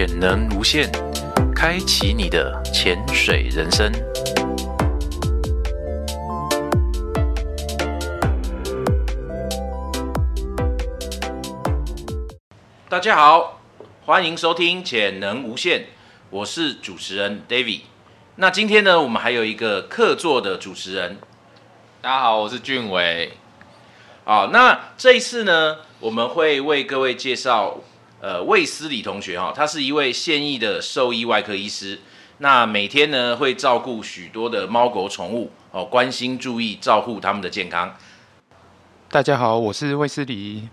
潜能无限，开启你的潜水人生。大家好，欢迎收听《潜能无限》，我是主持人 David。那今天呢，我们还有一个客座的主持人，大家好，我是俊伟。好，那这一次呢，我们会为各位介绍，呃，魏斯理同学哈，他是一位现役的兽医外科医师，那每天呢会照顾许多的猫狗宠物哦，关心注意照顾他们的健康。大家好，我是魏斯理。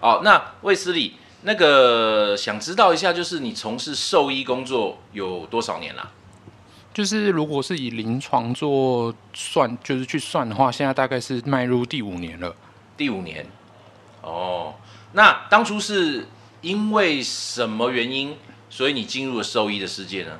哦，那魏斯理，那个想知道一下，就是你从事兽医工作有多少年了？就是如果是以临床做算，就是去算的话，现在大概是迈入第五年了。第五年，哦，那当初是因为什么原因，所以你进入了兽医的世界呢？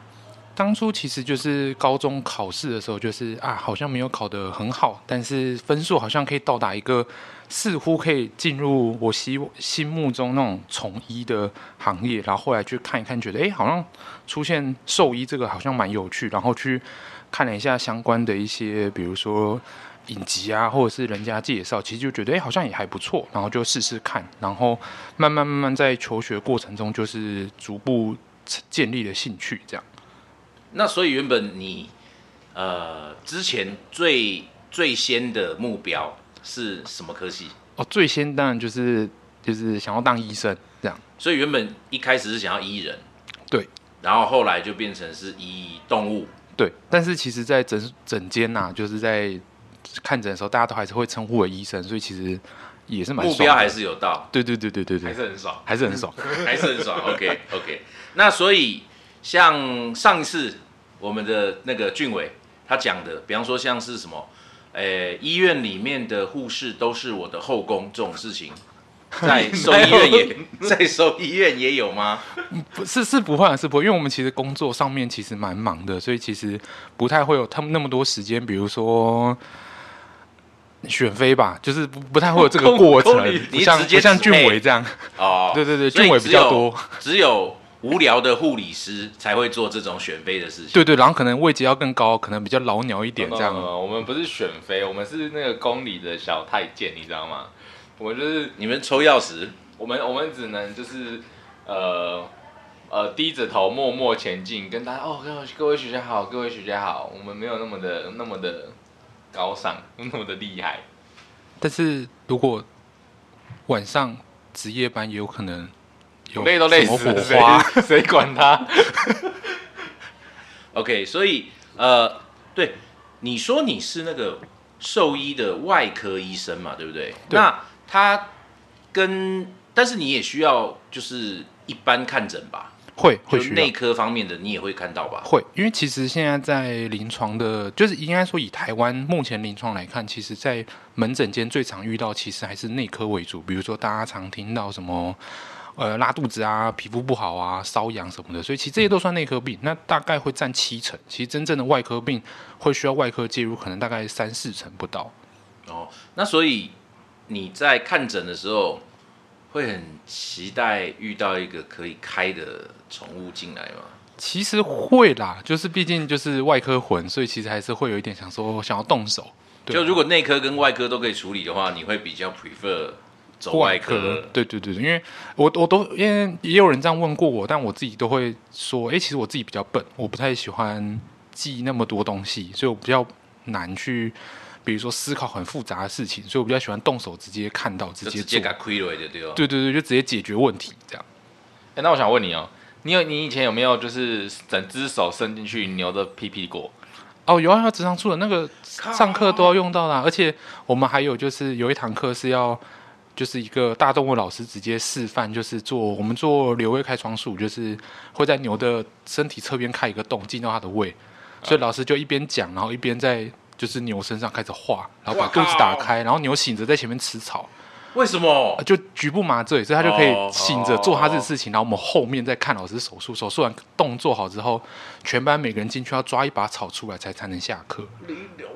当初其实就是高中考试的时候，就是啊，好像没有考得很好，但是分数好像可以到达一个似乎可以进入我心心目中那种从医的行业。然后后来去看一看，觉得哎，好像出现兽医这个好像蛮有趣。然后去看了一下相关的一些，比如说影集啊，或者是人家介绍，其实就觉得哎，好像也还不错。然后就试试看，然后慢慢慢慢在求学过程中，就是逐步建立了兴趣，这样。那所以原本你，呃，之前最最先的目标是什么科系？哦，最先当然就是就是想要当医生这样。所以原本一开始是想要医人，对，然后后来就变成是医动物，对。但是其实，在整整间呐，就是在看诊的时候，大家都还是会称呼为医生，所以其实也是蛮目标还是有到，对对对对对对，还是很爽，还是很爽，还是很爽。OK OK，那所以。像上一次我们的那个俊伟他讲的，比方说像是什么，诶，医院里面的护士都是我的后宫这种事情，在 收医院也 在收医院也有吗？不是是不会是不会，因为我们其实工作上面其实蛮忙的，所以其实不太会有他们那么多时间，比如说选妃吧，就是不不太会有这个 过程，不像不像俊伟这样哦，对对对，俊伟比较多，只有。无聊的护理师才会做这种选妃的事情。对对，然后可能位阶要更高，可能比较老鸟一点这样。我们不是选妃，我们是那个宫里的小太监，你知道吗？我们就是你们抽钥匙，我们我们只能就是呃呃低着头默默前进，跟大家哦各位各位学姐好，各位学姐好，我们没有那么的那么的高尚，那么的厉害。但是如果晚上值夜班，也有可能。累都累死，谁 谁管他？OK，所以呃，对，你说你是那个兽医的外科医生嘛，对不对？那他跟，但是你也需要就是一般看诊吧？会会内科方面的你也会看到吧？会，因为其实现在在临床的，就是应该说以台湾目前临床来看，其实在门诊间最常遇到其实还是内科为主，比如说大家常听到什么。呃，拉肚子啊，皮肤不好啊，瘙痒什么的，所以其实这些都算内科病，那大概会占七成。其实真正的外科病会需要外科介入，可能大概三四成不到。哦，那所以你在看诊的时候，会很期待遇到一个可以开的宠物进来吗？其实会啦，就是毕竟就是外科魂，所以其实还是会有一点想说想要动手。就如果内科跟外科都可以处理的话，你会比较 prefer。走外科，对对对对，因为我我都因为也有人这样问过我，但我自己都会说，哎，其实我自己比较笨，我不太喜欢记那么多东西，所以我比较难去，比如说思考很复杂的事情，所以我比较喜欢动手直接看到，直接直接亏了对对对，就直接解决问题这样。哎，那我想问你哦，你有你以前有没有就是整只手伸进去牛的屁屁过？哦，有啊，要直肠处的那个上课都要用到啦，而且我们还有就是有一堂课是要。就是一个大动物老师直接示范，就是做我们做瘤胃开窗术，就是会在牛的身体侧边开一个洞，进到它的胃，所以老师就一边讲，然后一边在就是牛身上开始画，然后把肚子打开，然后牛醒着在前面吃草，为什么呃？就局部麻醉，所以他就可以哦醒着做他这个事情，然后我们后面再看老师手术。手术完动作好之后，全班每个人进去要抓一把草出来才才能下课，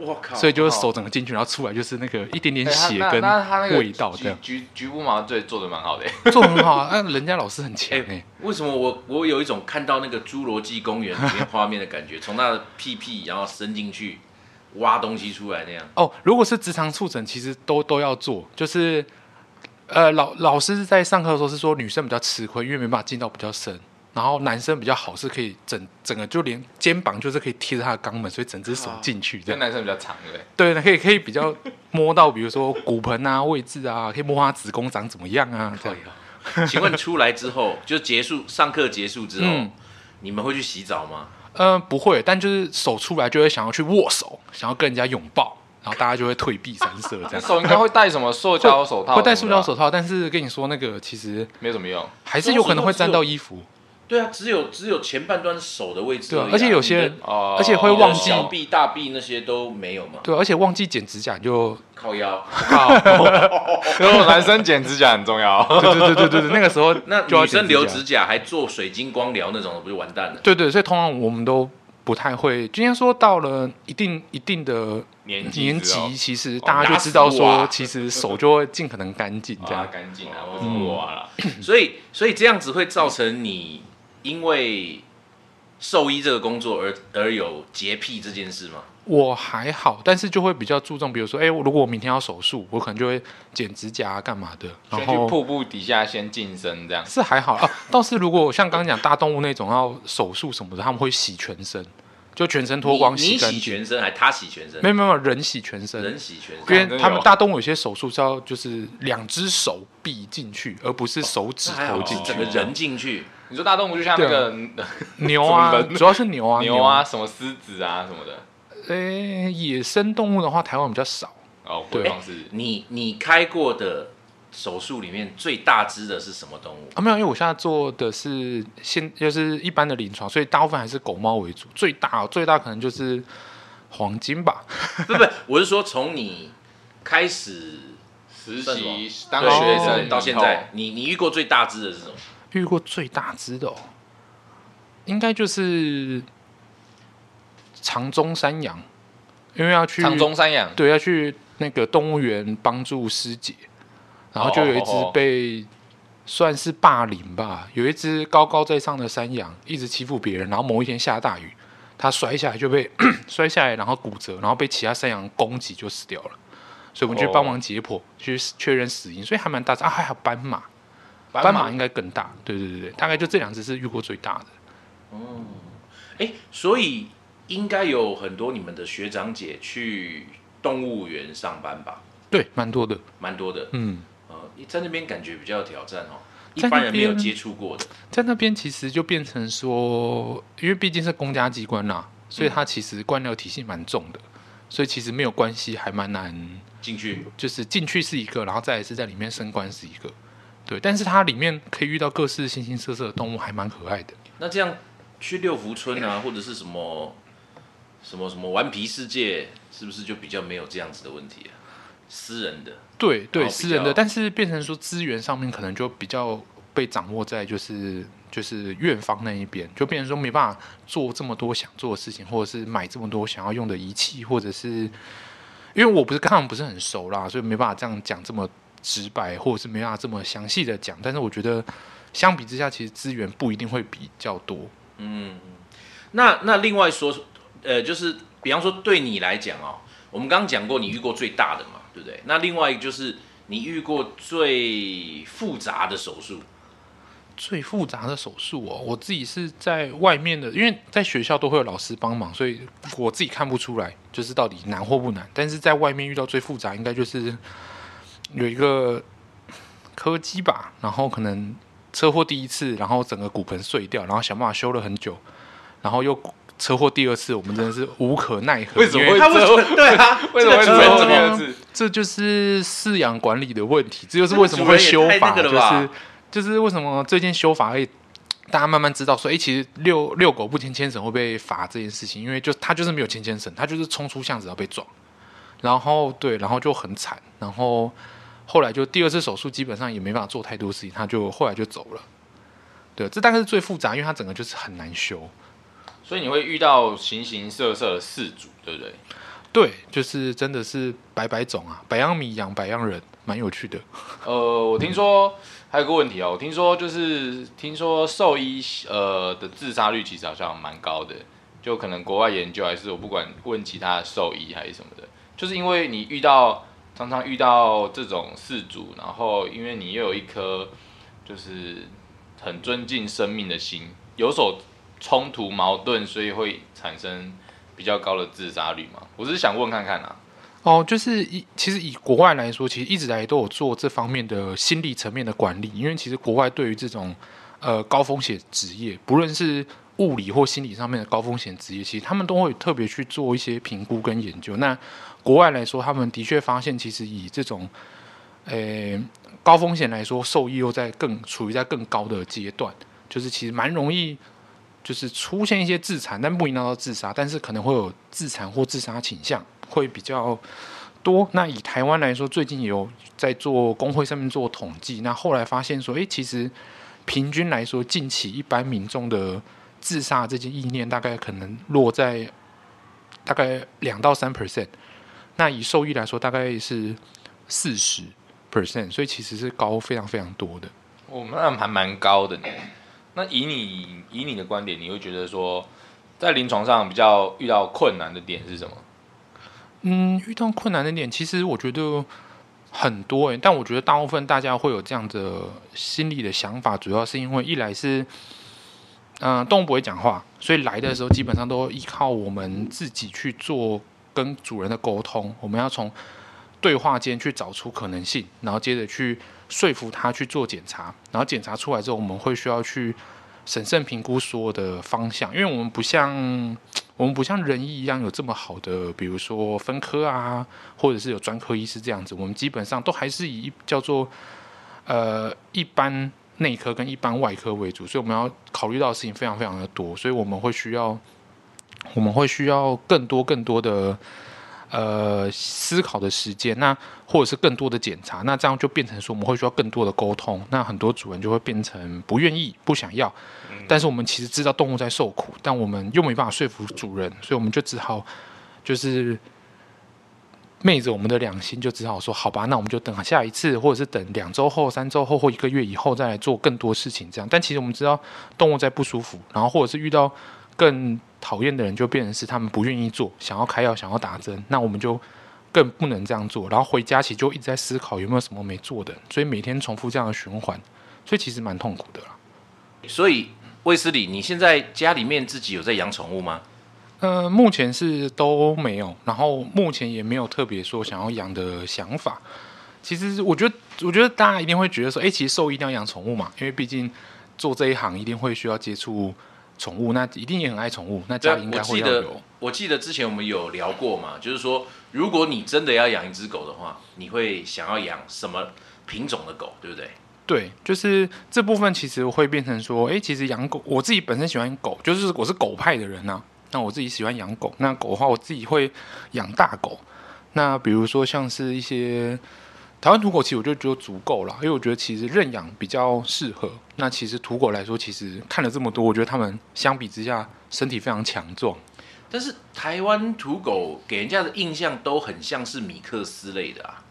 我靠！所以就是手整个进去，然后出来就是那个一点点血跟那他那个味道这样，局局局部麻醉做的蛮好的，做得很好啊。那人家老师很强哎、哎，为什么我我有一种看到那个《侏罗纪公园》里面画面的感觉，从他的屁屁然后伸进去挖东西出来那样？哦，如果是直肠触诊，其实都都要做，就是呃老老师在上课的时候是说女生比较吃亏，因为没办法进到比较深。然后男生比较好，是可以整整个就连肩膀就是可以贴着他的肛门，所以整只手进去这样。这男生比较长对不对？对，可以可以比较摸到，比如说骨盆啊位置啊，可以摸他子宫长怎么样啊，这样。请问出来之后，就结束上课结束之后，嗯你们会去洗澡吗？呃，不会，但就是手出来就会想要去握手，想要跟人家拥抱，然后大家就会退避三舍这样。手应该会戴什么塑胶手套？会戴塑胶手套，但是跟你说那个其实没有什么用。还是有可能会沾到衣服，对啊，只有只有前半段手的位置而啊、对啊而且有些人哦，而且会忘记小臂、大臂那些都没有嘛，对，而且忘记剪指甲你就，靠腰。靠，然后男生剪指甲很重要。对对对对对对，那个时候 那女生留剪指甲还做水晶光疗那种的，不就完蛋了？对对，所以通常我们都不太会。今天说到了一定一定的年纪年级，其实哦大家就知道说，其实手就会尽可能干净这样啊，。干净啊，哦不是我啊啦。所以所以这样子会造成你因为兽医这个工作而而有洁癖这件事吗？我还好，但是就会比较注重，比如说，哎、如果我明天要手术，我可能就会剪指甲啊，干嘛的。然后先去瀑布底下先净身这样。是还好啊，倒是如果像刚刚讲大动物那种要手术什么的，他们会洗全身，就全身脱光你你干净。洗全身还他洗全身？没有没有人洗全身，人洗全身因。为他们大动物有些手术是要就是两只手臂进去，而不是手指头进去。整个人进去，你说大动物就像那个 牛啊主要是 牛啊，牛啊，什么狮子啊什么的。牛。诶、野生动物的话，台湾比较少。哦，对你你开过的手术里面最大只的是什么动物？啊，没有，因为我现在做的是现就是一般的临床，所以大部分还是狗猫为主。最大最大可能就是黄金吧。不不，我是说从你开始实习当学生到现在，你你遇过最大只的是什么？遇过最大只的哦，应该就是长中山羊，因为要去长中山羊，对要去那个动物园帮助师姐，然后就有一只被算是霸凌吧，有一只高高在上的山羊一直欺负别人，然后某一天下大雨，它摔下来就被 摔下来，然后骨折，然后被其他山羊攻击就死掉了。所以我们去帮忙解剖，去确认死因，所以还蛮大只啊。还有斑马，斑马应该更大。对对对对，大概就这两只是遇过最大的。哦哎，所以应该有很多你们的学长姐去动物园上班吧？对，蛮多的。蛮多的。嗯，呃，在那边感觉比较有挑战哦，一般人没有接触过的。在那边其实就变成说，因为毕竟是公家机关啦，所以它其实官僚体系蛮重的，所以其实没有关系，还蛮难。进去就是进去是一个，然后再来是在里面升官是一个。对，但是它里面可以遇到各式形形色色的动物，还蛮可爱的。那这样去六福村啊，或者是什么什么什么顽皮世界，是不是就比较没有这样子的问题啊？私人的，对对，私人的，但是变成说资源上面可能就比较被掌握在就是就是院方那一边，就变成说没办法做这么多想做的事情，或者是买这么多想要用的仪器，或者是因为我不是跟他们不是很熟啦，所以没办法这样讲这么直白，或者是没办法这么详细的讲。但是我觉得相比之下，其实资源不一定会比较多。嗯，那那另外说，呃，就是比方说对你来讲哦，我们刚刚讲过你遇过最大的嘛，对不对？那另外一个就是你遇过最复杂的手术，最复杂的手术哦，我自己是在外面的，因为在学校都会有老师帮忙，所以我自己看不出来，就是到底难或不难。但是在外面遇到最复杂，应该就是有一个柯基吧，然后可能车祸第一次，然后整个骨盆碎掉，然后想办法修了很久，然后又车祸第二次，我们真的是无可奈何。因为什么会 对啊？为什么会这个主人怎么这样子？这就是饲养管理的问题，这就是为什么会修法，就是就是为什么最近修法会大家慢慢知道说，哎、其实遛遛狗不牵牵绳会被罚这件事情，因为就他就是没有牵牵绳，他就是冲出巷子要被撞，然后对，然后就很惨，然后后来就第二次手术基本上也没办法做太多事情，他就后来就走了。对，这大概是最复杂，因为它整个就是很难修。所以你会遇到形形色色的事主，对不对？对，就是真的是百百种啊，百样米养百样人，蛮有趣的。呃，我听说还有个问题哦，我听说就是听说兽医呃的自杀率其实好像蛮高的，就可能国外研究还是我不管问其他的兽医还是什么的，就是因为你遇到常常遇到这种事主，然后因为你又有一颗就是很尊敬生命的心，有所冲突矛盾，所以会产生比较高的自杀率嘛？我只是想问看看啊。哦，就是以其实以国外来说，其实一直以来都有做这方面的心理层面的管理，因为其实国外对于这种呃高风险职业，不论是物理或心理上面的高风险职业，其实他们都会特别去做一些评估跟研究。那国外来说，他们的确发现，其实以这种呃高风险来说，受益又在更处于在更高的阶段，就是其实蛮容易。就是出现一些自残，但不一定到自杀，但是可能会有自残或自杀倾向，会比较多。那以台湾来说，最近有在做工会上面做统计，那后来发现说，诶，其实平均来说，近期一般民众的自杀这件意念，大概可能落在大概两到三 percent。那以受益来说，大概是四十 percent，所以其实是高非常非常多的。我们那还蛮高的呢。那以你以你的观点，你会觉得说，在临床上比较遇到困难的点是什么？嗯，遇到困难的点，其实我觉得很多诶，但我觉得大部分大家会有这样的心理的想法，主要是因为一来是，嗯，动物不会讲话，所以来的时候基本上都依靠我们自己去做跟主人的沟通，我们要从对话间去找出可能性，然后接着去。说服他去做检查，然后检查出来之后，我们会需要去审慎评估所有的方向，因为我们不像 我们不像人医一样有这么好的，比如说分科啊，或者是有专科医师这样子，我们基本上都还是以叫做呃一般内科跟一般外科为主，所以我们要考虑到的事情非常非常的多，所以我们会需要我们会需要更多更多的。呃，思考的时间，那或者是更多的检查，那这样就变成说我们会需要更多的沟通，那很多主人就会变成不愿意、不想要。但是我们其实知道动物在受苦，但我们又没办法说服主人，所以我们就只好就是昧着我们的良心，就只好说好吧，那我们就等下一次，或者是等两周后、三周后或一个月以后再来做更多事情。这样，但其实我们知道动物在不舒服，然后或者是遇到更。讨厌的人就变成是他们不愿意做，想要开药，想要打针，那我们就更不能这样做。然后回家其实就一直在思考有没有什么没做的，所以每天重复这样的循环，所以其实蛮痛苦的啦。所以卫斯理，你现在家里面自己有在养宠物吗？呃，目前是都没有，然后目前也没有特别说想要养的想法。其实我觉得，我觉得大家一定会觉得说，哎，其实兽医一定要养宠物嘛，因为毕竟做这一行一定会需要接触。宠物那一定也很爱宠物，那家里应该会有。我记得之前我们有聊过嘛，就是说，如果你真的要养一只狗的话，你会想要养什么品种的狗，对不对？对，就是这部分其实会变成说，哎，其实养狗，我自己本身喜欢狗，就是我是狗派的人呐。那我自己喜欢养狗，那狗的话，我自己会养大狗。那比如说像是一些。台湾土狗其实我就觉得足够了，因为我觉得其实认养比较适合。那其实土狗来说，其实看了这么多，我觉得他们相比之下身体非常强壮。但是台湾土狗给人家的印象都很像是米克斯类的啊。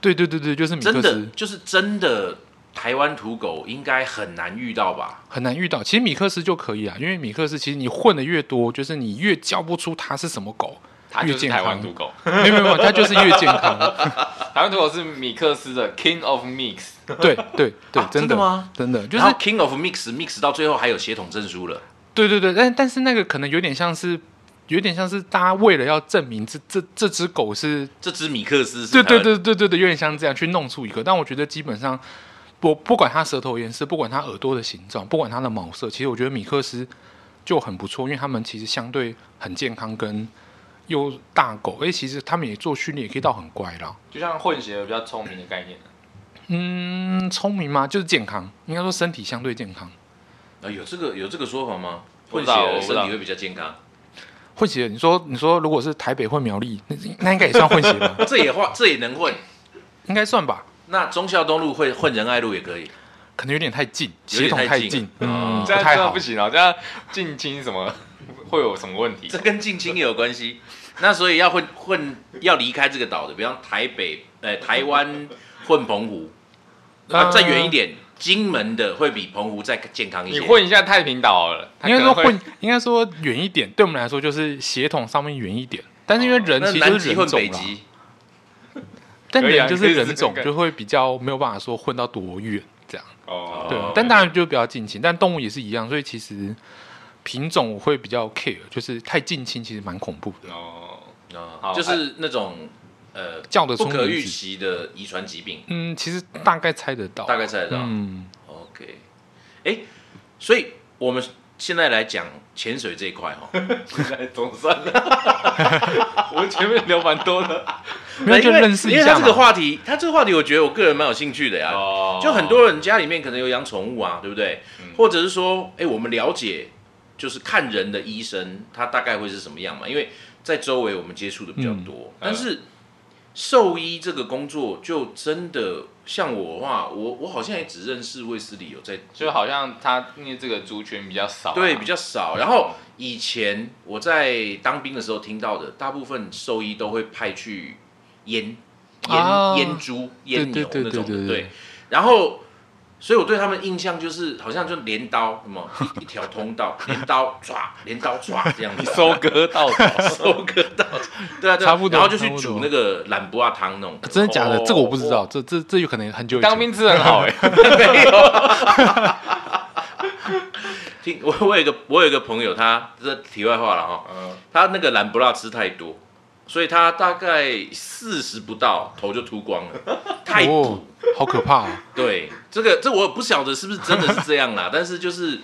对对对对，就是米克斯，真的就是真的台湾土狗应该很难遇到吧？很难遇到，其实米克斯就可以啊，因为米克斯其实你混的越多，就是你越叫不出它是什么狗。它就是台湾土狗，没有没有，它就是越健康。台湾土狗是米克斯的 King of Mix，对对对，真的吗？真的就是 King of Mix，Mix 到最后还有血统证书了。对对对，但但是那个可能有点像是，有点像是大家为了要证明这这这只狗是这只米克斯，对对对对对对，有点像这样去弄出一个。但我觉得基本上，不不管它舌头颜色，不管它耳朵的形状，不管它的毛色，其实我觉得米克斯就很不错，因为它们其实相对很健康跟。有大狗，哎，其实他们也做训练，也可以到很乖啦。就像混血比较聪明的概念嗯，聪明吗？就是健康，应该说身体相对健康。啊，有这个有这个说法吗？混血身体会比较健康。混血，你说你说，如果是台北混苗栗，那那应该也算混血吧？这也混，这也能混，应该算吧？那忠孝东路会混仁爱路也可以，可能有点太近，有协同太近这样这样不。行啊，这样近亲什么会有什么问题这？跟近亲也有关系。那所以要混混要离开这个岛的，比方台北、呃台湾混澎湖，啊、呃再远一点，金门的会比澎湖再健康一些你些。混一下太平岛好了，应该可能会说混，应该说远一点，对我们来说就是协同上面远一点。但是因为人其实就是南极混人种啦，北极，但可以啊人就可以试是人种就会比较没有办法说混到多远这样。哦，对，但当然就比较近亲，但动物也是一样，所以其实品种我会比较 care，就是太近亲其实蛮恐怖的。哦，就是那种呃叫得不可预期的遗传疾病，嗯，其实大概猜得到，大概猜得到。嗯，OK，哎，所以我们现在来讲潜水这一块哦，现在总算了，我前面聊蛮多的 没有就认识一下因为他这个嘛。话题，他这个话题，我觉得我个人蛮有兴趣的呀。哦就很多人家里面可能有养宠物啊，对不对？嗯或者是说，哎，我们了解就是看人的医生，他大概会是什么样嘛？因为在周围我们接触的比较多，但是兽医这个工作就真的像我的话，我我好像也只认识卫斯理有在就好像他因为这个族群比较少啊，对，比较少。然后以前我在当兵的时候听到的，大部分兽医都会派去阉阉啊。阉猪、阉牛那种对。然后，所以我对他们印象就是，好像就镰刀，什么一 一条通道，镰刀抓，镰刀抓这样子，收割稻草，收割到，对啊，对啊差不多然后就去煮那个懒不阿汤那种，真的假的？哦这个我不知道，这这这有可能很久以前。当兵吃很好哎，没有。听我我有一个我有一个朋友，他这题外话了哈，嗯，他那个蓝不辣吃太多，所以他大概四十不到头就秃光了，太补。哦，好可怕啊！对，这个这我不晓得是不是真的是这样啦，但是就是。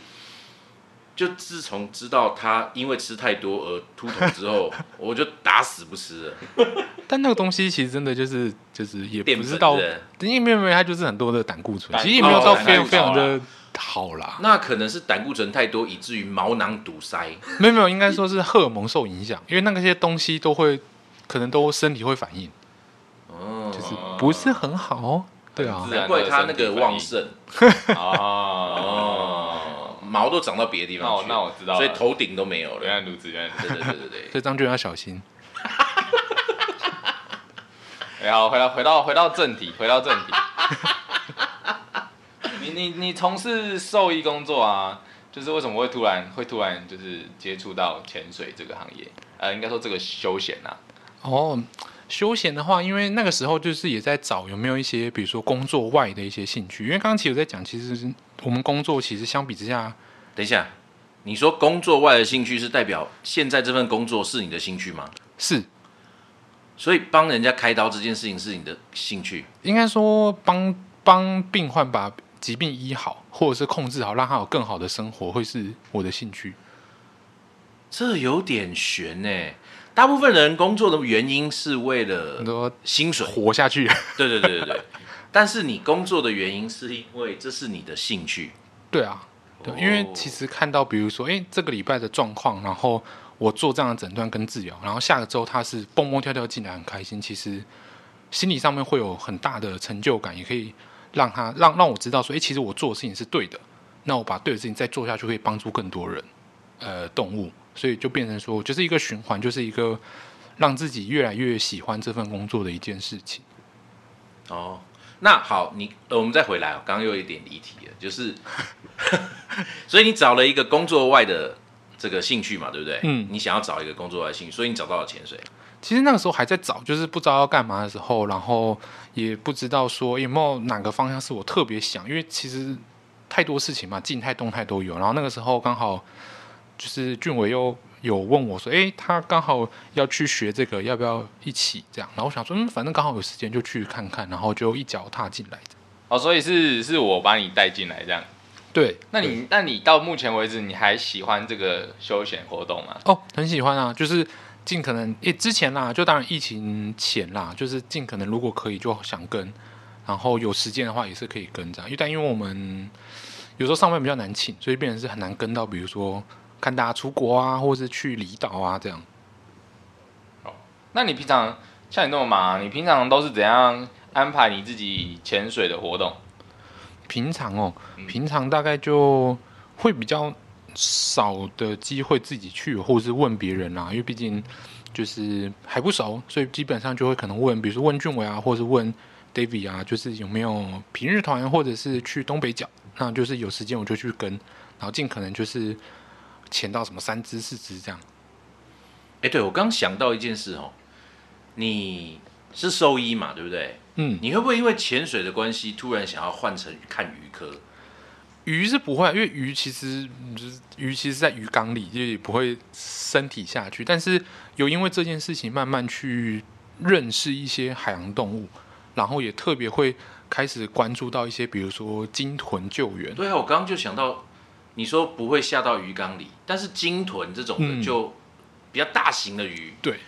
就自从知道他因为吃太多而秃头之后，我就打死不吃了。但那个东西其实真的就是就是也不是到，粉是不是因为没有没有，它就是很多的胆固醇，其实也没有到哦非常非常的好啦。那可能是胆固醇太多，以至于毛囊堵塞。没有没有，应该说是荷尔蒙受影响，因为那个些东西都会可能都身体会反应，哦，就是不是很好。对啊难怪他那个旺盛哦，哦，毛都长到别的地那我方去，那我知道了，所以头顶都没有了。原来如此，原来。对对对对对，所以张俊要小心。然后回到回到回到正题，回到正题。你你你从事兽医工作啊，就是为什么会突然会突然就是接触到潜水这个行业？呃，应该说这个休闲啊。哦，休闲的话，因为那个时候就是也在找有没有一些，比如说工作外的一些兴趣。因为刚刚其实有在讲，其实我们工作其实相比之下，等一下，你说工作外的兴趣是代表现在这份工作是你的兴趣吗？是所以帮人家开刀这件事情是你的兴趣？应该说帮帮病患把疾病医好，或者是控制好，让他有更好的生活，会是我的兴趣。这有点悬呢。大部分人工作的原因是为了很多薪水，活下去，对对对对。对。但是你工作的原因是因为这是你的兴趣，对啊，对，哦因为其实看到，比如说，哎，这个礼拜的状况，然后我做这样的诊断跟治疗，然后下个周他是蹦蹦跳跳进来，很开心，其实心理上面会有很大的成就感，也可以让他让让我知道说，哎，其实我做的事情是对的，那我把对的事情再做下去，可以帮助更多人，呃，动物，所以就变成说，就是一个循环，就是一个让自己越来越喜欢这份工作的一件事情。哦，那好，你呃，我们再回来哦，刚刚又有一点离题了，就是，所以你找了一个工作外的这个兴趣嘛，对不对？嗯你想要找一个工作外的兴趣，所以你找到了潜水。其实那个时候还在找，就是不知道要干嘛的时候，然后也不知道说有没有哪个方向是我特别想，因为其实太多事情嘛，静态动态都有。然后那个时候刚好就是俊伟又有问我说，诶，他刚好要去学这个，要不要一起这样？然后我想说，嗯，反正刚好有时间就去看看，然后就一脚踏进来。哦，所以是是我把你带进来这样。对，那你那你到目前为止，你还喜欢这个休闲活动吗？哦，很喜欢啊，就是尽可能，诶，之前啦，就当然疫情前啦，就是尽可能如果可以就想跟，然后有时间的话也是可以跟这样，因为但因为我们有时候上班比较难请，所以变成是很难跟到，比如说看大家出国啊，或者是去离岛啊这样。那你平常像你那么忙啊、你平常都是怎样安排你自己潜水的活动？平常哦，嗯平常大概就会比较少的机会自己去，或是问别人啊，因为毕竟就是还不熟，所以基本上就会可能问，比如说问俊伟啊，或是问 David 啊，就是有没有平日团，或者是去东北角，那就是有时间我就去跟，然后尽可能就是潜到什么三只四只这样。哎，对我刚想到一件事哦，你是兽医嘛，对不对？嗯，你会不会因为潜水的关系，突然想要换成看鱼科？鱼是不会啊，因为鱼其实嗯就是鱼，其实在鱼缸里就也不会身体下去。但是有因为这件事情慢慢去认识一些海洋动物，然后也特别会开始关注到一些，比如说鲸豚救援。对啊，我刚刚就想到，你说不会下到鱼缸里，但是鲸豚这种的嗯。就比较大型的鱼，对，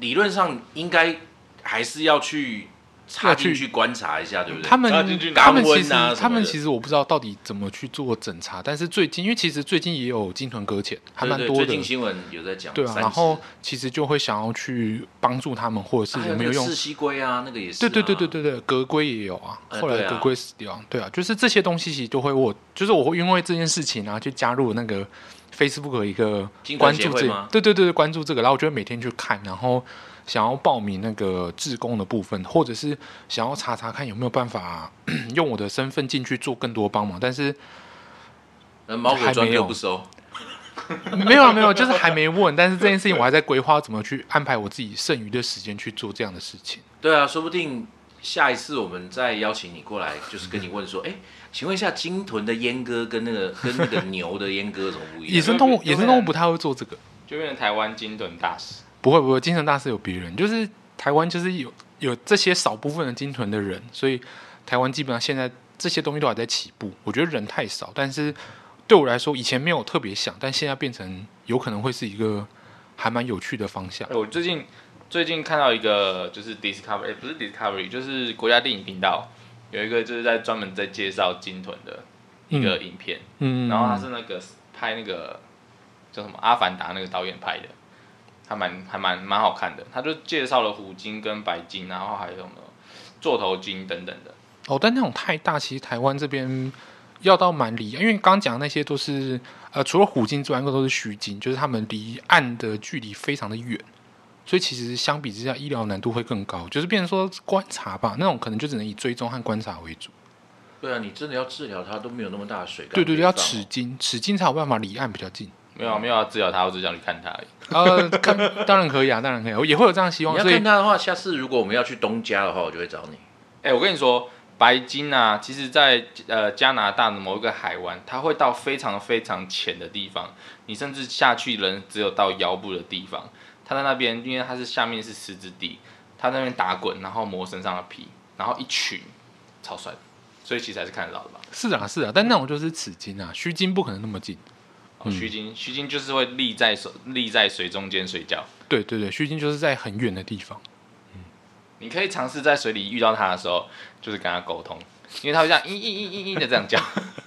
理论上应该还是要去插进去去观察一下，对不对？他们他们其实他们其实我不知道到底怎么去做诊查，但是最近因为其实最近也有鲸豚搁浅，还蛮多的。最近新闻有在讲，对啊，然后其实就会想要去帮助他们，或者是有没有用有那个赤蜥龟啊，那个也是、啊。对对对对对对，格龟也有啊，后来格龟死掉，对啊，就是这些东西其实都会我，就是我会因为这件事情然后去加入那个 Facebook 一个关注这对对对对，关注这个，然后我就会每天去看，然后想要报名那个志工的部分，或者是想要查查看有没有办法 用我的身份进去做更多帮忙，但是呃，猫狗专还没有科不收。没有啊没有，就是还没问，但是这件事情我还在规划怎么去安排我自己剩余的时间去做这样的事情。对啊，说不定下一次我们再邀请你过来，就是跟你问说，哎，请问一下，金豚的阉割跟那个 跟那个牛的阉割有什么不一样？野生动物野生动物不太会做这个。就变成台湾金豚大使。不会不会，精神大师有别人，就是台湾就是有有这些少部分的鲸豚的人，所以台湾基本上现在这些东西都还在起步。我觉得人太少，但是对我来说，以前没有特别想，但现在变成有可能会是一个还蛮有趣的方向哎。我最近最近看到一个就是 Discovery，、哎不是 Discovery，就是国家电影频道有一个就是在专门在介绍金屯的一个影片，嗯，然后他是那个拍那个叫什么《阿凡达》那个导演拍的，还蛮还蛮蛮好看的。他就介绍了虎鲸跟白鲸，然后还有什么座头鲸等等的。哦，但那种太大，其实台湾这边要到蛮离，因为刚刚讲的那些都是呃，除了虎鲸之外，那个都是虚鲸，就是他们离岸的距离非常的远，所以其实相比之下，医疗难度会更高，就是变成说观察吧，那种可能就只能以追踪和观察为主。对啊，你真的要治疗它都没有那么大的水缸对对对，要齿鲸，齿鲸才有办法离岸比较近。没有啊没有要治疗他，我只想去看他而已。呃，看 当然可以啊，当然可以啊，我也会有这样的希望，你要所以看他的话，下次如果我们要去东家的话，我就会找你。哎、我跟你说，白金啊，其实在呃加拿大的某一个海湾，它会到非常非常浅的地方，你甚至下去人只有到腰部的地方。它在那边，因为它是下面是湿之地，它在那边打滚，然后磨身上的皮，然后一群，超帅的，所以其实还是看得到的吧。是啊是啊，但那种就是齿鲸啊，虚金不可能那么近。哦，须鲸，须鲸就是会立在水立在水中间睡觉。对对对，虚鲸就是在很远的地方。嗯你可以尝试在水里遇到它的时候，就是跟它沟通，因为它会这样嘤嘤嘤嘤嘤的这样叫，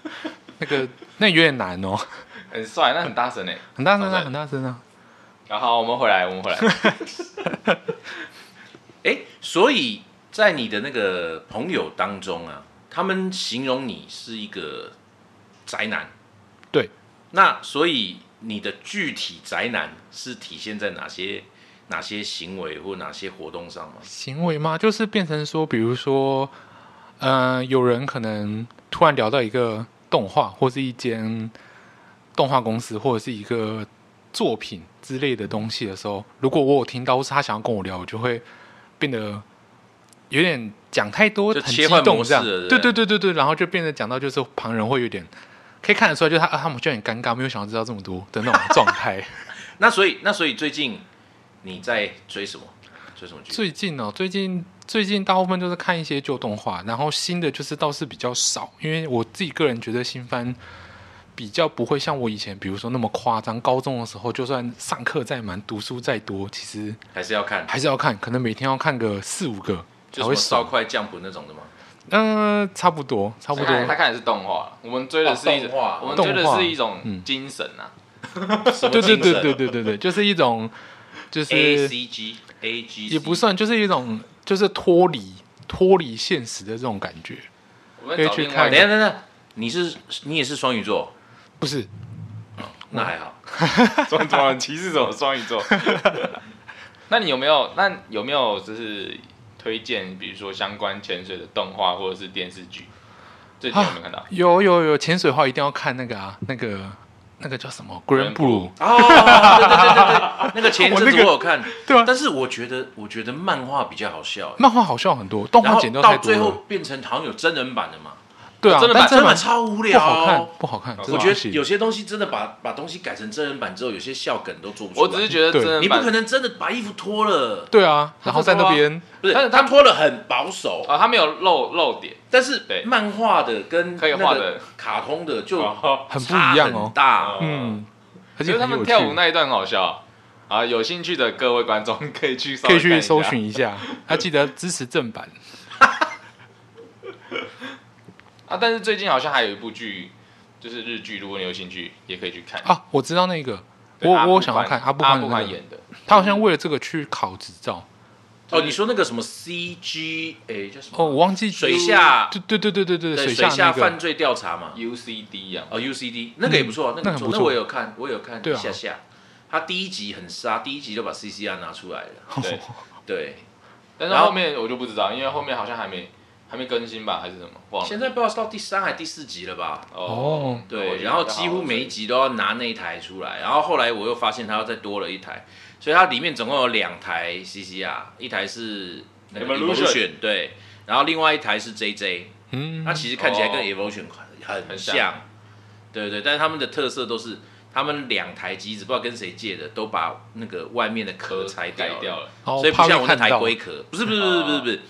那个那有点难哦，很帅，那很大声哎。很大声啊，很大声啊。然后我们回来，我们回来。哎，所以在你的那个朋友当中啊，他们形容你是一个宅男。对。那所以你的具体宅男是体现在哪些哪些行为或哪些活动上吗？行为吗？就是变成说，比如说，呃，有人可能突然聊到一个动画，或是一间动画公司，或者是一个作品之类的东西的时候，如果我有听到，或是他想要跟我聊，我就会变得有点讲太多，就很激动这样。对对对对对，然后就变得讲到就是旁人会有点。可以看得出来，就是他啊，他们就很尴尬，没有想要知道这么多的那种状态。那所以那所以最近你在追什么？追什么剧？最近哦，最近最近大部分都是看一些旧动画，然后新的就是倒是比较少，因为我自己个人觉得新番比较不会像我以前，比如说那么夸张。高中的时候，就算上课再忙，读书再多，其实还是要看？还是要看，可能每天要看个四五个才会就什么烧爽。快降谱那种的吗？嗯、差不多，差不多。他看的是动画，我们追的是一种，哦动画我们追的是一种嗯精神啊。对对对对对对对，就是一种，就是，A 是 C G A G 也不算，就是一种，就是脱离脱离现实的这种感觉。我们可以去看找另外等下等一下，你是你也是双鱼座，不是，那还好。双子座歧视什么双鱼座？那你有没有？那有没有就是推荐，比如说相关潜水的动画或者是电视剧？最近有没有看到？有有有，潜水的话一定要看那个啊，那个那个叫什么 Grand Blue，哦，对对对对对，那个前一阵子我有看，对啊，但是我觉得我觉得漫画比较好笑，漫画好笑很多，动画剪掉太到最多了。后变成好像有真人版的嘛，对啊，真人版真人版超无聊。不聊，好看，不好看。我觉得有些东西真的把把东西改成真人版之后，有些笑梗都做不出来。我只是觉得真人版你不可能真的把衣服脱了，对啊，然后在那边。不是但是他他脱了很保守，啊，他没有露露点，但是对。漫画的跟可以画的。卡通的就哦很不一样哦。很。大。嗯，而且他们跳舞那一段很好笑。啊，有兴趣的各位观众可以去可以去搜寻一下。还记得支持正版啊。但是最近好像还有一部剧，就是日剧，如果你有兴趣，也可以去看。啊，我知道那个，对我我阿布宽想要看阿布阿布宽的那个，演的，他好像为了这个去考执照。哦，你说那个什么 CG，哎，叫什么？哦，我忘记水下对对对对对对对水水下那个犯罪调查嘛。UCD 啊，哦，UCD 那个也不错，那个不错，那那很不错我有看，我有看对啊一下下。他第一集很杀，第一集就把 CCR 拿出来了。对。对，然后但是后面我就不知道，因为后面好像还没还没更新吧，还是什么？忘了。现在不知道是到第三还第四集了吧？哦对，然后几乎每一集都要拿那一台出来，然后后来我又发现它又再多了一台，所以它里面总共有两台 CCR，一台是那个 Evolution Evolution 对，然后另外一台是 JJ，嗯，它其实看起来跟哦。Evolution 很很像，对对，但是他们的特色都是他们两台机子不知道跟谁借的，都把那个外面的壳拆掉了，改掉了，哦所以不像我那台龟壳，不是不是不是不是不是，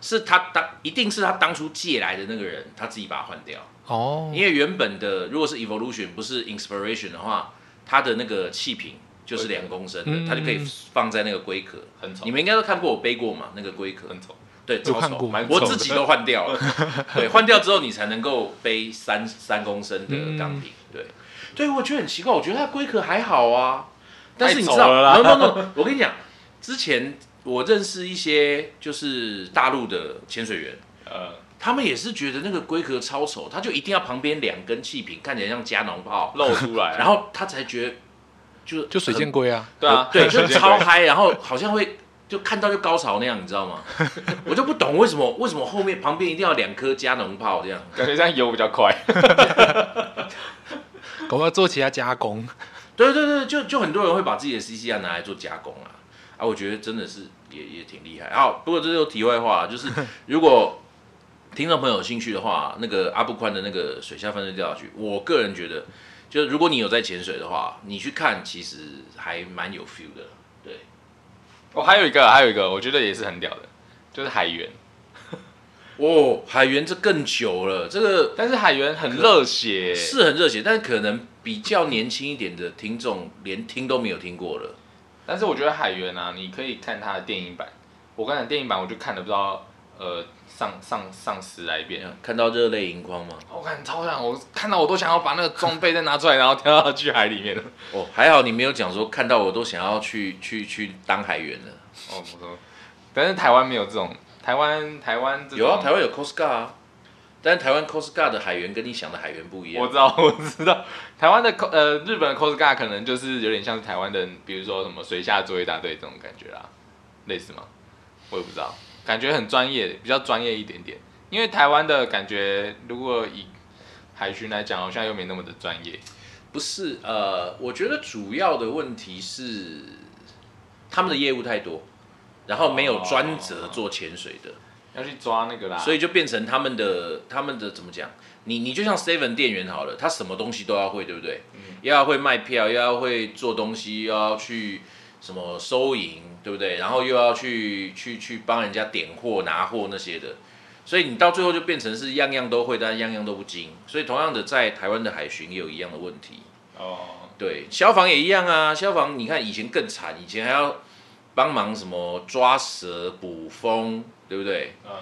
是他当一定是他当初借来的那个人，他自己把它换掉。哦，因为原本的如果是 evolution 不是 inspiration 的话，它的那个气瓶就是两公升的，嗯。它就可以放在那个龟壳。很丑。你，们应该都看过我背过嘛，那个龟壳，很丑。对，超丑。过，蛮我自己都换掉了。对，换掉之后你才能够背三三公升的钢瓶。对，对我觉得很奇怪，我觉得它龟壳还好啊，但是你知道太丑了啦，no no no，我跟你讲，之前我认识一些就是大陆的潜水员。呃，他们也是觉得那个龟壳超丑，他就一定要旁边两根气瓶，看起来像加农炮，露出来，然后他才觉得就就水很箭龟啊，对啊，对，就超嗨，然后好像会就看到就高潮那样，你知道吗？我就不懂为什么为什么后面旁边一定要两颗加农炮这样。感觉这样游比较快。搞不好做其他加工。对对对，就就很多人会把自己的 CCR 拿来做加工啊，啊，我觉得真的是也也挺厉害。好，不过这就题外话，就是 如果听众朋友有兴趣的话，那个阿布宽的那个水下犯罪调查局，我个人觉得，就是如果你有在潜水的话，你去看其实还蛮有 feel 的。对，哦，还有一个，还有一个，我觉得也是很屌的，就是海员。哦，海员这更久了，这个 但是海员很热血，是很热血，但是可能比较年轻一点的听众连听都没有听过了。但是我觉得海员啊，你可以看他的电影版。我刚才电影版我就看了不知道呃上上上十来遍，看到热泪盈眶吗？我看超想，我看到我都想要把那个装备再拿出来，然后跳到去海里面了。哦，还好你没有讲说看到我都想要去去去当海员了。哦，我说，但是台湾没有这种，台湾台湾有啊，台湾有 Coast Guard 啊，但是台湾 Coast Guard 的海员跟你想的海员不一样。我知道，我知道，台湾的 cos 呃日本的 cosger 可能就是有点像是台湾的，比如说什么水下作业大队这种感觉啦，类似吗？我也不知道，感觉很专业，比较专业一点点。因为台湾的感觉，如果以海巡来讲，好像又没那么的专业。不是，呃，我觉得主要的问题是他们的业务太多，然后没有专责做潜水的，要去抓那个啦，所以就变成他们的他们的怎么讲？你你就像 Seven 店员好了，他什么东西都要会，对不对？又要会卖票，又要会做东西，又要去什么收银，对不对？然后又要去去去帮人家点货、拿货那些的，所以你到最后就变成是样样都会，但样样都不精。所以同样的，在台湾的海巡也有一样的问题。哦，对，消防也一样啊。消防你看以前更惨，以前还要帮忙什么抓蛇、捕风，对不对？嗯，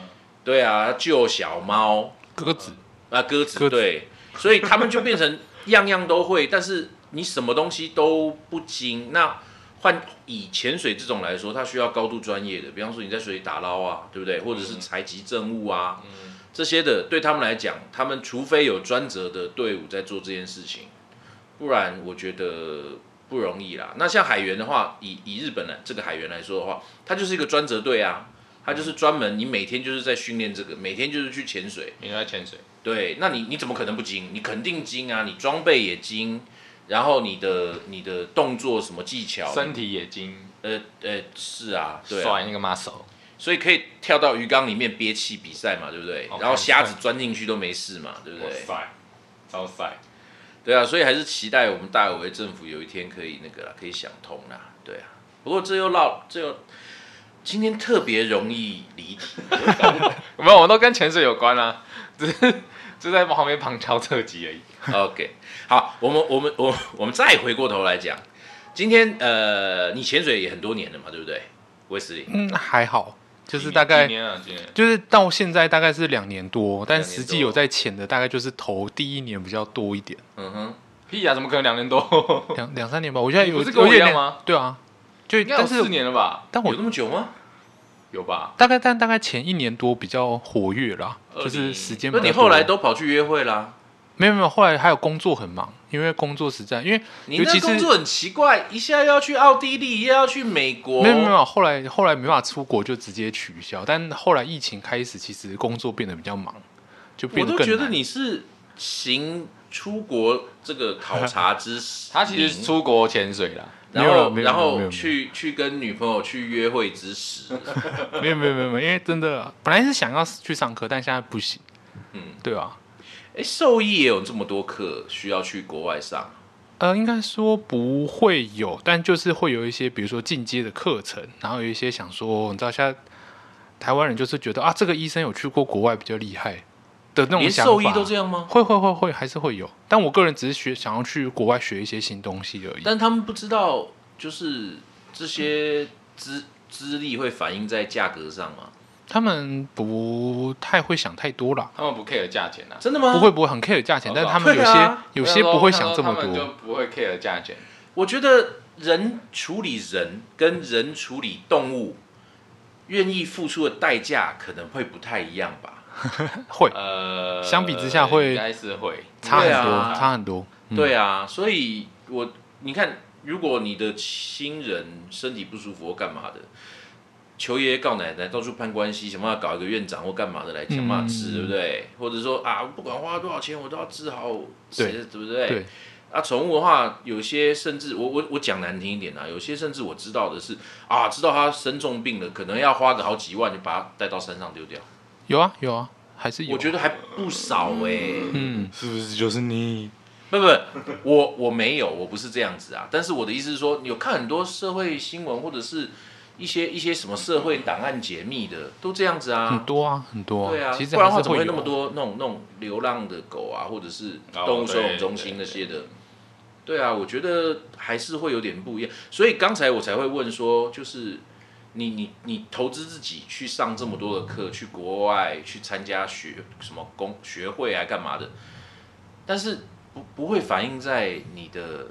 对啊，救小猫鸽子啊，鸽子，对，所以他们就变成样样都会，但是你什么东西都不精。那换以潜水这种来说，它需要高度专业的，比方说你在水里打捞啊，对不对？或者是采集证物啊，这些的，对他们来讲，他们除非有专责的队伍在做这件事情，不然我觉得不容易啦。那像海员的话，以以日本的这个海员来说的话，它就是一个专责队啊，它就是专门你每天就是在训练这个，每天就是去潜水。你在潜水，对，那你你怎么可能不精？你肯定精啊！你装备也精，然后你的你的动作什么技巧，身体也精，呃呃是啊，对啊，甩那个 muscle，所以可以跳到鱼缸里面憋气比赛嘛，对不对？哦然后虾子钻进去都没事嘛，对不对？塞，超帅。对啊，所以还是期待我们大有为政府有一天可以那个啦，可以想通啦，对啊。不过这又绕这又今天特别容易离题，没有，我都跟潜水有关啊，只是就在旁边旁敲侧击而已。OK，好，我们我们我我们再回过头来讲，今天呃，你潜水也很多年了嘛，对不对？威斯利，嗯，还好，就是大概几年啊，今年就是到现在大概是两年多，但实际有在潜的大概就是头第一年比较多一点，嗯哼，屁呀，怎么可能两年多？两两三年吧。我现在有你不是跟我一样吗？对啊，就应该有但是四年了吧？但我有那么久吗？有吧？大概但大概前一年多比较活跃啦，就是时间。那你后来都跑去约会啦？没有没有，后来还有工作很忙，因为工作实在，因为你尤其是那工作很奇怪，一下要去奥地利，又要去美国，没有没有，后来后来没办法出国就直接取消，但后来疫情开始，其实工作变得比较忙，就我变得更难都觉得你是行出国这个考察之 实，他其实出国潜水啦，然后然后去去跟女朋友去约会之时，没有没有没有没有，因为真的本来是想要去上课，但现在不行，嗯，对啊？哎，兽医也有这么多课需要去国外上，呃，应该说不会有，但就是会有一些，比如说进阶的课程，然后有一些想说，你知道，现在台湾人就是觉得啊，这个医生有去过国外比较厉害的那种想法。连兽医都这样吗？会会会会还是会有，但我个人只是学想要去国外学一些新东西而已。但他们不知道，就是这些资资历会反映在价格上吗？他们不太会想太多啦，他们不 care 价钱啊。真的吗？不会，不会很 care 价钱，哦但是他们有些、啊有些不会想这么他们就多。不会 care 价钱。我觉得人处理人跟人处理动物，愿意付出的代价可能会不太一样吧。会呃，相比之下会应该是会差很多，啊差很多。嗯对啊，所以我你看，如果你的亲人身体不舒服或干嘛的，求爷爷告奶奶，到处攀关系，想办法搞一个院长或干嘛的来想办法治，嗯对不对？或者说啊，不管花多少钱，我都要治好，对对不对？对。啊，宠物的话，有些甚至我我我讲难听一点啊，有些甚至我知道的是啊，知道它生重病了，可能要花个好几万就把它带到山上丢掉。有啊有啊，还是有。我觉得还不少哎、嗯，是不是就是你？不不，我我没有，我不是这样子啊。但是我的意思是说，你有看很多社会新闻或者是一些一些什么社会档案解密的，都这样子啊很啊。多啊很多对啊，其实不然的话怎么会那么多那种那种流浪的狗啊，或者是哦动物收容中心那些的？对啊，我觉得还是会有点不一样。所以刚才我才会问说，就是你你你投资自己去上这么多的课，去国外去参加学什么工学会啊，干嘛的？但是不不会反映在你的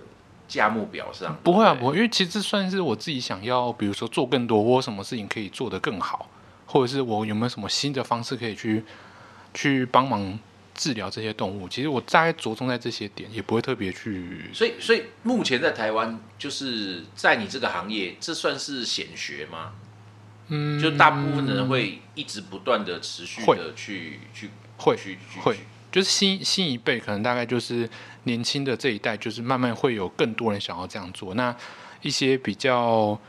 价目表上。不会啊，不会，因为其实算是我自己想要，比如说做更多，我有什么事情可以做得更好，或者是我有没有什么新的方式可以去去帮忙治疗这些动物。其实我大概着重在这些点，也不会特别去。所以所以目前在台湾，就是在你这个行业，这算是显学吗？嗯，就大部分的人会一直不断的持续的去去会去去会，就是新新一辈可能大概就是年轻的这一代，就是慢慢会有更多人想要这样做。那一些比较，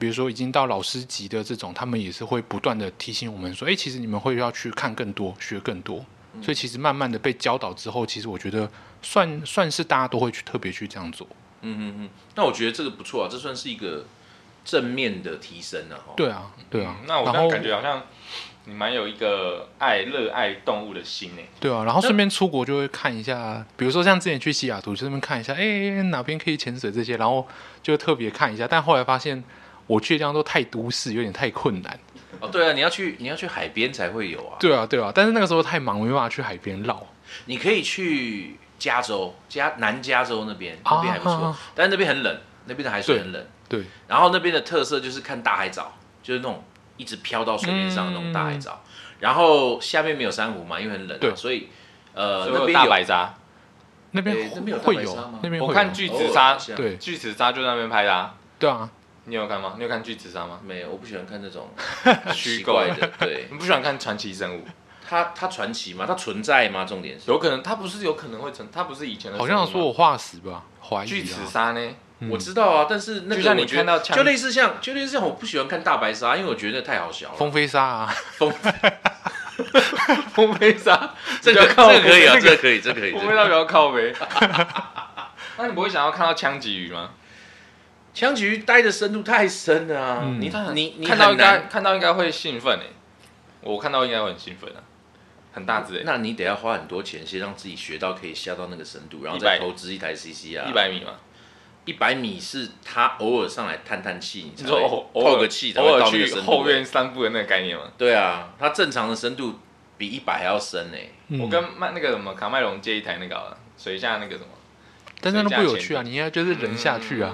比如说已经到老师级的这种，他们也是会不断的提醒我们说，哎、其实你们会要去看更多，学更多。所以其实慢慢的被教导之后，其实我觉得算算是大家都会去特别去这样做。嗯嗯嗯。那我觉得这个不错啊，这算是一个正面的提升啊。哈。对啊，对啊。嗯那我感觉好像你蛮有一个爱热爱动物的心诶。对啊，然后顺便出国就会看一下，比如说像之前去西雅图，就顺便看一下，哎、哪边可以潜水这些，然后就特别看一下。但后来发现，我去的地方都太都市，有点太困难。哦，对啊，你要去你要去海边才会有啊。对啊，对啊，但是那个时候太忙，没办法去海边绕。你可以去加州，加南加州那边，啊那边还不错，但是那边很冷，那边的海水很冷。对，然后那边的特色就是看大海藻，就是那种一直飘到水面上的那种大海藻。然后下面没有珊瑚嘛，因为很冷、啊，对。所以呃那边有白鲨，那边诶那边有大会有白鲨吗，那边会有。我看巨齿鲨对。巨齿鲨就在那边拍的啊。对啊，你有看吗？你有看巨齿鲨吗？没有，我不喜欢看这种 虚奇怪的。对，你不喜欢看传奇生物？它它传奇吗？它存在吗？重点是，有可能，它不是有可能会成，它不是以前的好。像说我化石吧，怀疑巨齿啊，鲨呢？嗯我知道啊，但是那个就像你我觉得看到枪就类似像就类似像我不喜欢看大白鲨，因为我觉得太好笑了。风飞鲨啊，风风飞鲨，这个这个可以啊，北这个可以，这个可以。这个风飞鲨比较靠北。那你不会想要看到枪击鱼吗？枪鲫鱼待的深度太深了啊！嗯你你你看到应该难，看到应该会兴奋诶，我看到应该会很兴奋啊，很大只诶，那你得要花很多钱，先让自己学到可以下到那个深度，然后100再投资一台 CC 啊。一百米嘛。一百米是他偶尔上来探探气，你你说会偶偶尔透个气才偶尔到那个去深度。后院散步的那个概念吗？对啊，它正常的深度比一百还要深呢。嗯我跟麦那个什么卡麦隆借一台那个好了，水下那个什么。但是那不有趣啊，你应该就是人下去啊，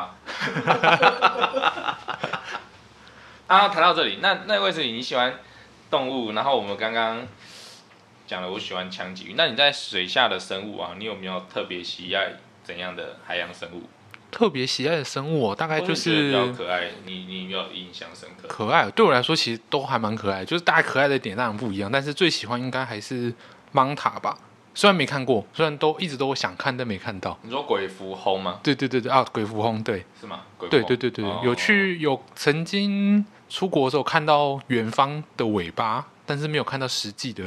吧。啊，谈到这里，那那位是你喜欢动物，然后我们刚刚讲了我喜欢枪鲫鱼，那你在水下的生物啊，你有没有特别喜爱怎样的海洋生物？特别喜爱的生物、哦，大概就或者你觉得比较可爱，你你有没有印象深刻？可爱。对我来说，其实都还蛮可爱的，就是大家可爱的点当然不一样，但是最喜欢应该还是芒塔吧。虽然没看过，虽然都一直都想看，但没看到。你说鬼蝠轰吗？对对对对啊，鬼蝠轰，对是吗？鬼蝠对轰对对对，哦有去有曾经出国的时候看到远方的尾巴，但是没有看到实际的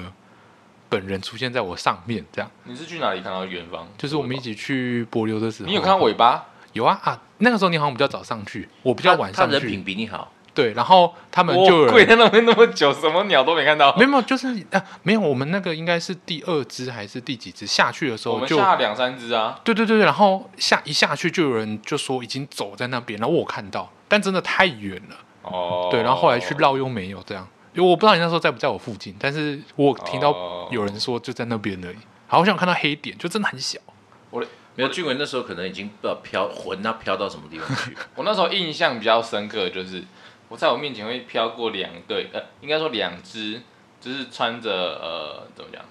本人出现在我上面，这样你是去哪里看到远方？就是我们一起去柏流的时候，你有看到尾巴？有啊啊，那个时候你好像比较早上去，我比较晚上去他人品，比你好，对，然后他们就有人我跪在那边那么久，什么鸟都没看到。没有没有，就是啊，没有，我们那个应该是第二只还是第几只下去的时我们候就，下两三只啊，对对对对，然后下一下去就有人就说已经走在那边，然后我有看到，但真的太远了，哦，对，然后后来去绕又没有这样，因为我不知道你那时候在不在我附近，但是我听到哦。有人说就在那边而已，好我想看到黑点，就真的很小，我没有俊文那时候可能已经不知道飘魂啊飘到什么地方去。我那时候印象比较深刻，就是我在我面前会飘过两对，呃，应该说两只，就是穿着呃怎么讲，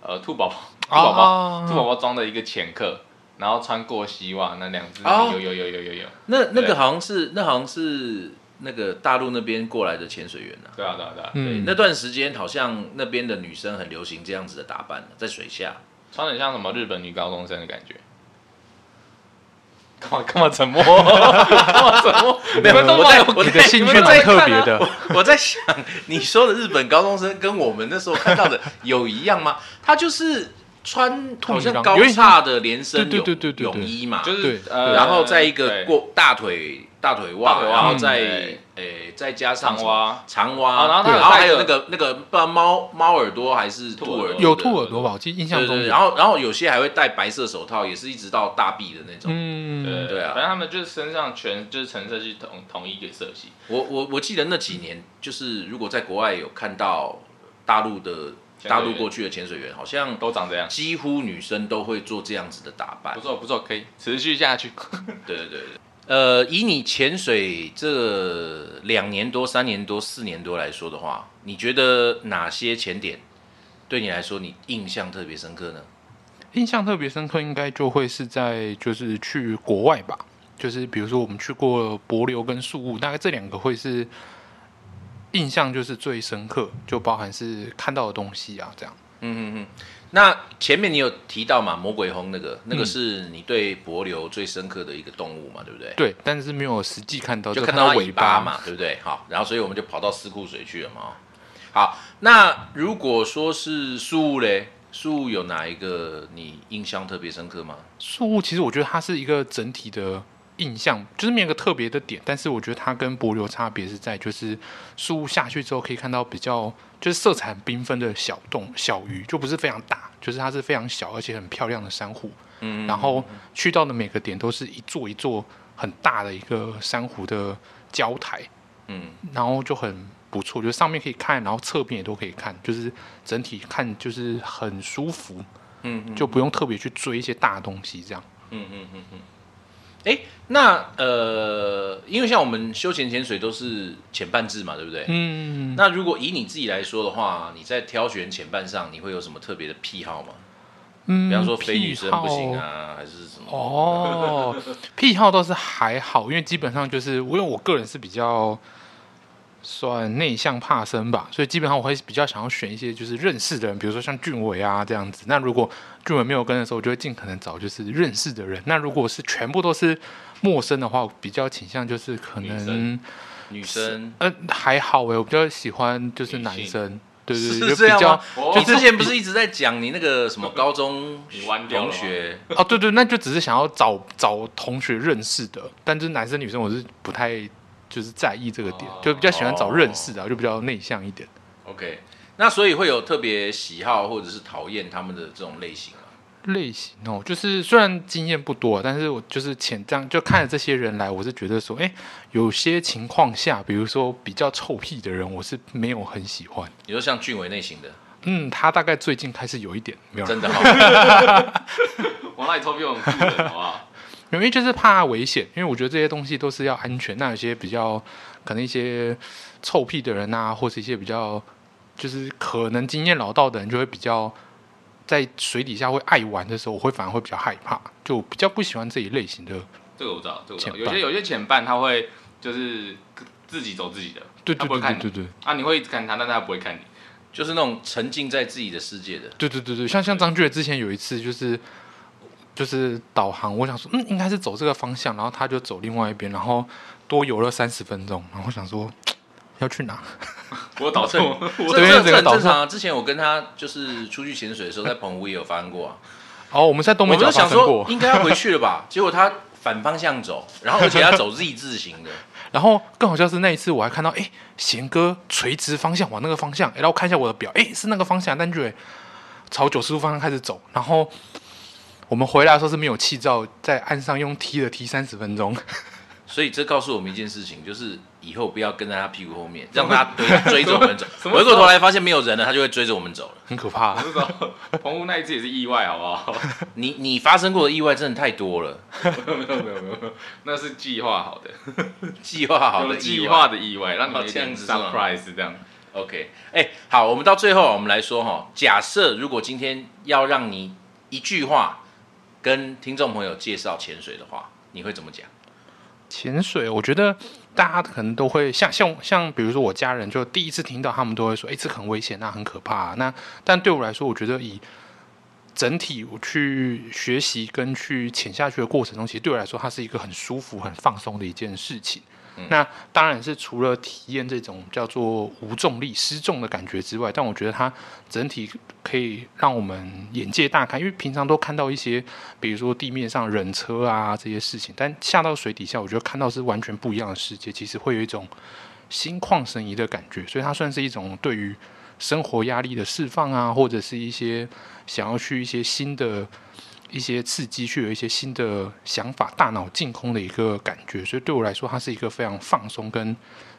呃兔宝宝，兔宝宝，啊兔宝宝装的一个潜客，然后穿过希望那两只，哦有有有有有有，那那个好像是那好像是那个大陆那边过来的潜水员呐、对啊对啊对啊，对，嗯，那段时间好像那边的女生很流行这样子的打扮，在水下。穿的像什么日本女高中生的感觉。干嘛干嘛沉默？干嘛沉默？你们都我在我你的兴趣蛮特别的，我在想，你说的日本高中生跟我们那时候看到的 有一样吗？他就是穿好像高叉的连身泳泳衣嘛，就是呃，然后在一个对。过大腿大腿袜，然后再对诶再加上长蛙，长蛙，啊然后他然后还有那个那个不知道猫猫耳朵还是兔耳朵，有兔耳朵吧？我记印象对对对，中，然后然后有些还会戴白色手套，也是一直到大臂的那种。嗯，对对啊反正他们就是身上全就是橙色系统统一给色系，我我我记得那几年，就是如果在国外有看到大陆的大陆过去的潜水员，好像都长这样，几乎女生都会做这样子的打扮不。错不错，可以持续下去。对对对对。呃，以你潜水这两年多、三年多、四年多来说的话，你觉得哪些潜点对你来说你印象特别深刻呢？印象特别深刻，应该就会是在就是去国外吧，就是比如说我们去过帛琉跟树屋，大概这两个会是印象就是最深刻，就包含是看到的东西啊，这样。嗯嗯嗯。那前面你有提到嘛，魔鬼红那个，那个嗯是你对帛琉最深刻的一个动物嘛，对不对？对，但是没有实际看到，就看到尾巴嘛，对不对？好，然后所以我们就跑到四库水去了嘛。哦好，那如果说是树屋嘞，树屋有哪一个你印象特别深刻吗？宿务其实我觉得它是一个整体的印象，就是没有一个特别的点，但是我觉得它跟帛琉差别是在就是宿务下去之后可以看到比较就是色彩很缤纷的小洞小鱼，就不是非常大，就是它是非常小而且很漂亮的珊瑚。嗯然后去到的每个点都是一座一座很大的一个珊瑚的礁台，嗯然后就很不错，就是上面可以看，然后侧边也都可以看，就是整体看就是很舒服，嗯嗯就不用特别去追一些大东西这样。嗯嗯嗯嗯。哎，那呃，因为像我们休闲潜水都是潜伴制嘛，对不对？嗯，那如果以你自己来说的话，你在挑选前半上，你会有什么特别的癖好吗？嗯比方说非女生不行啊，还是什么？哦，癖好倒是还好，因为基本上就是因为我个人是比较算内向怕生吧，所以基本上我会比较想要选一些就是认识的人，比如说像俊伟啊这样子。那如果俊伟没有跟的时候，我就会尽可能找就是认识的人。那如果是全部都是陌生的话，我比较倾向就是可女能生女生呃还好诶，我比较喜欢就是男生，对对对，是比较这样吗？哦你之前不是一直在讲你那个什么 高中同学？哦，对对，那就只是想要找找同学认识的，但就是男生女生我是不太就是在意这个点，哦就比较喜欢找认识的，我就比较内向一点。OK，那所以会有特别喜好或者是讨厌他们的这种类型吗？类型哦，就是虽然经验不多，但是我就是浅这样就看着这些人来，我是觉得说，哎，有些情况下，比如说比较臭屁的人，我是没有很喜欢。你说像俊伟类型的，嗯，他大概最近开始有一点没有，真的哈、往那里臭屁我们，好不好？因为就是怕危险，因为我觉得这些东西都是要安全。那有些比较可能一些臭屁的人啊，或是一些比较就是可能经验老道的人，就会比较在水底下会爱玩的时候，我会反而会比较害怕，就比较不喜欢这一类型的。这个我知道，这个我知道。有些有些潜伴他会就是自己走自己的，对对对对对啊，你会一直看他，但他不会看你。就是那种沉浸在自己的世界的。对对对对，像像张俊之前有一次就是。就是导航，我想说，嗯，应该是走这个方向，然后他就走另外一边，然后多游了三十分钟，然后我想说 要去哪？我 导错，我这这很正常啊。之前我跟他就是出去潜水的时候，在澎湖也有发生过啊。哦，我们在东北角就想说发生过，应该要回去了吧，结果他反方向走，然后而且他走 Z 字形的。然后更好笑是那一次，我还看到哎，贤哥垂直方向往那个方向，诶然后看一下我的表，哎，是那个方向，但就朝九十度方向开始走。然后我们回来的时候是没有气罩，在岸上用踢的踢三十分钟。所以这告诉我们一件事情，就是以后不要跟在他屁股后面，让他追追着我们走。回过头来发现没有人了，他就会追着我们走了。很可怕、我就知道澎湖那一次也是意外，好不好？你你发生过的意外真的太多了，没有没有没有没有，那是计划好的，计划好的计划的意外，让你这样点子 surprise 这样。OK，哎、好，我们到最后，我们来说哈，假设如果今天要让你一句话跟听众朋友介绍潜水的话，你会怎么讲？潜水，我觉得大家可能都会像像像，比如说我家人就第一次听到，他们都会说：“哎，这很危险那，很可怕、”那但对我来说，我觉得以整体我去学习跟去潜下去的过程中，其实对我来说，它是一个很舒服、很放松的一件事情。那当然是除了体验这种叫做无重力失重的感觉之外，但我觉得它整体可以让我们眼界大开，因为平常都看到一些，比如说地面上人车啊这些事情，但下到水底下，我觉得看到是完全不一样的世界，其实会有一种心旷神怡的感觉，所以它算是一种对于生活压力的释放啊，或者是一些想要去一些新的。一些刺激，去有一些新的想法，大脑净空的一个感觉，所以对我来说，它是一个非常放松跟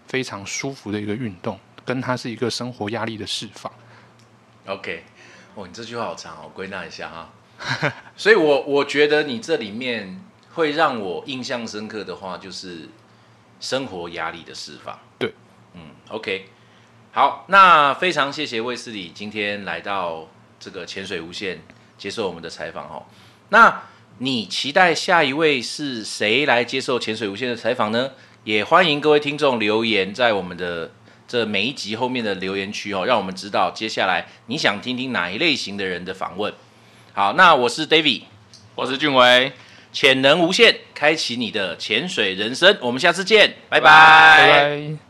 非常舒服的一个运动，跟它是一个生活压力的释放。OK，哦，你这句话好长哦，我归纳一下哈。所以我我觉得你这里面会让我印象深刻的话，就是生活压力的释放。对，嗯，OK，好，那非常谢谢卫斯理今天来到这个潜水无限接受我们的采访哦。那你期待下一位是谁来接受潜水无限的采访呢？也欢迎各位听众留言在我们的这每一集后面的留言区哦，让我们知道接下来你想听听哪一类型的人的访问。好，那我是 David，我是俊伟，潜能无限，开启你的潜水人生。我们下次见，拜拜拜拜。